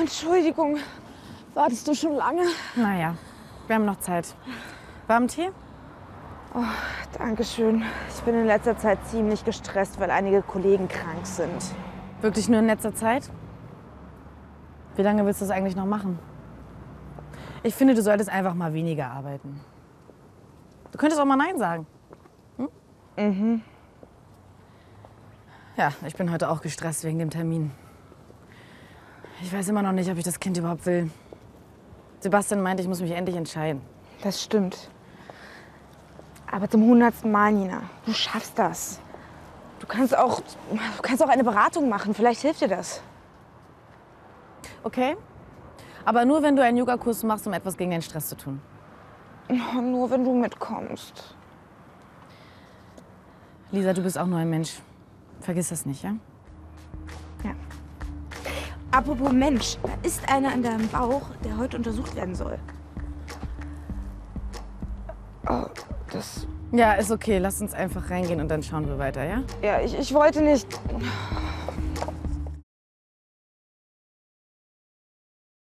Entschuldigung. Wartest du schon lange? Naja, wir haben noch Zeit. Warmen Tee? Dankeschön. Ich bin in letzter Zeit ziemlich gestresst, weil einige Kollegen krank sind. Wirklich nur in letzter Zeit? Wie lange willst du das eigentlich noch machen? Ich finde, du solltest einfach mal weniger arbeiten. Du könntest auch mal Nein sagen. Hm? Mhm. Ja, ich bin heute auch gestresst wegen dem Termin. Ich weiß immer noch nicht, ob ich das Kind überhaupt will. Sebastian meinte, ich muss mich endlich entscheiden. Das stimmt. Aber zum hundertsten Mal, Nina. Du schaffst das. Du kannst auch, du kannst auch eine Beratung machen. Vielleicht hilft dir das. Okay? Aber nur, wenn du einen Yogakurs machst, um etwas gegen den Stress zu tun. Oh, nur wenn du mitkommst. Lisa, du bist auch nur ein Mensch. Vergiss das nicht, ja? Ja. Apropos Mensch, da ist einer an deinem Bauch, der heute untersucht werden soll. Oh, das. Ja, ist okay. Lass uns einfach reingehen und dann schauen wir weiter, ja? Ja, ich, ich wollte nicht.